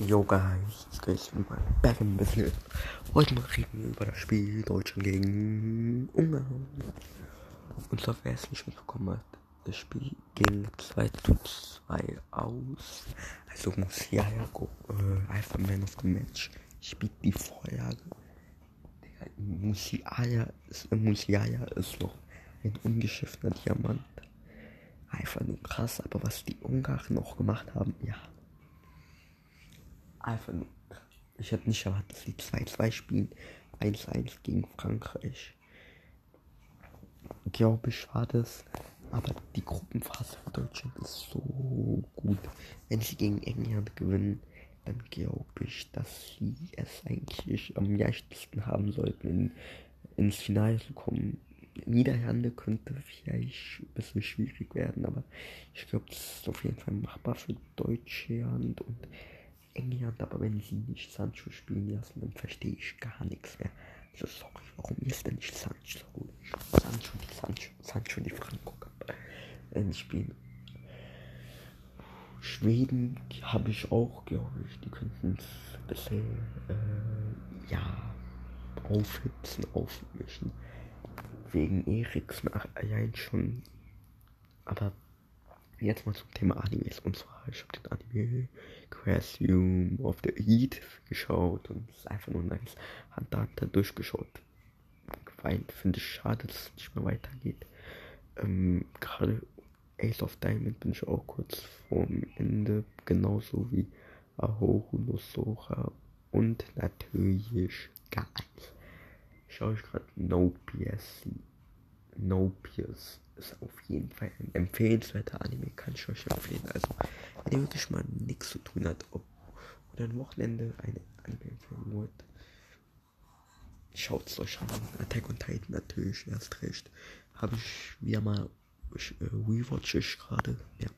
Yo guys, guys, wir mal back in business. Heute mal reden über das Spiel Deutschland gegen Ungarn. Und zwar, wer es nicht mitbekommen hat, das Spiel ging 2 zu 2 aus. Also Musiala, äh, einfach Man of the Match, spielt die Vorlage. Der Musiala ist, Musiala ist noch ein ungeschliffener Diamant. Einfach nur krass, aber was die Ungarn noch gemacht haben, ja einfach nur. Ich hätte nicht erwartet, dass sie 2-2 spielen. 1-1 gegen Frankreich. Glaube ich, war das. Aber die Gruppenphase für Deutschland ist so gut. Wenn sie gegen England gewinnen, dann glaube ich, dass sie es eigentlich am leichtesten haben sollten, in, ins Finale zu kommen. Niederlande könnte vielleicht ein bisschen schwierig werden, aber ich glaube, das ist auf jeden Fall machbar für Deutschland und England, aber wenn sie nicht Sancho spielen lassen, dann verstehe ich gar nichts mehr. Also sorry, warum ist denn nicht Sancho? Sancho, Sancho, Sancho, die Franco äh, spielen. Schweden habe ich auch, glaube ich, die könnten es ein bisschen, äh, ja, aufhitzen, aufmischen. Wegen Eriksen allein schon. Aber jetzt mal zum Thema Animes. Und zwar, ich habe den Anime Crassium of the Eat geschaut und es ist einfach nur nice. Hunter Hunter durchgeschaut. Weil finde ich schade, dass es nicht mehr weitergeht. Ähm, Gerade Ace of Diamond bin ich auch kurz vorm Ende, genauso wie Ahoru no Sora und natürlich Guys. Schaue ich gerade No PSC. No PS ist auf jeden Fall ein empfehlenswerter Anime, kann ich euch empfehlen. Also, wenn ihr wirklich mal nichts zu tun habt ob, oder ein Wochenende eine Anime empfehlen wollt, schaut es euch an. Attack on Titan natürlich, erst recht. Habe ich wieder mal, ich, äh, rewatch ich gerade, ja.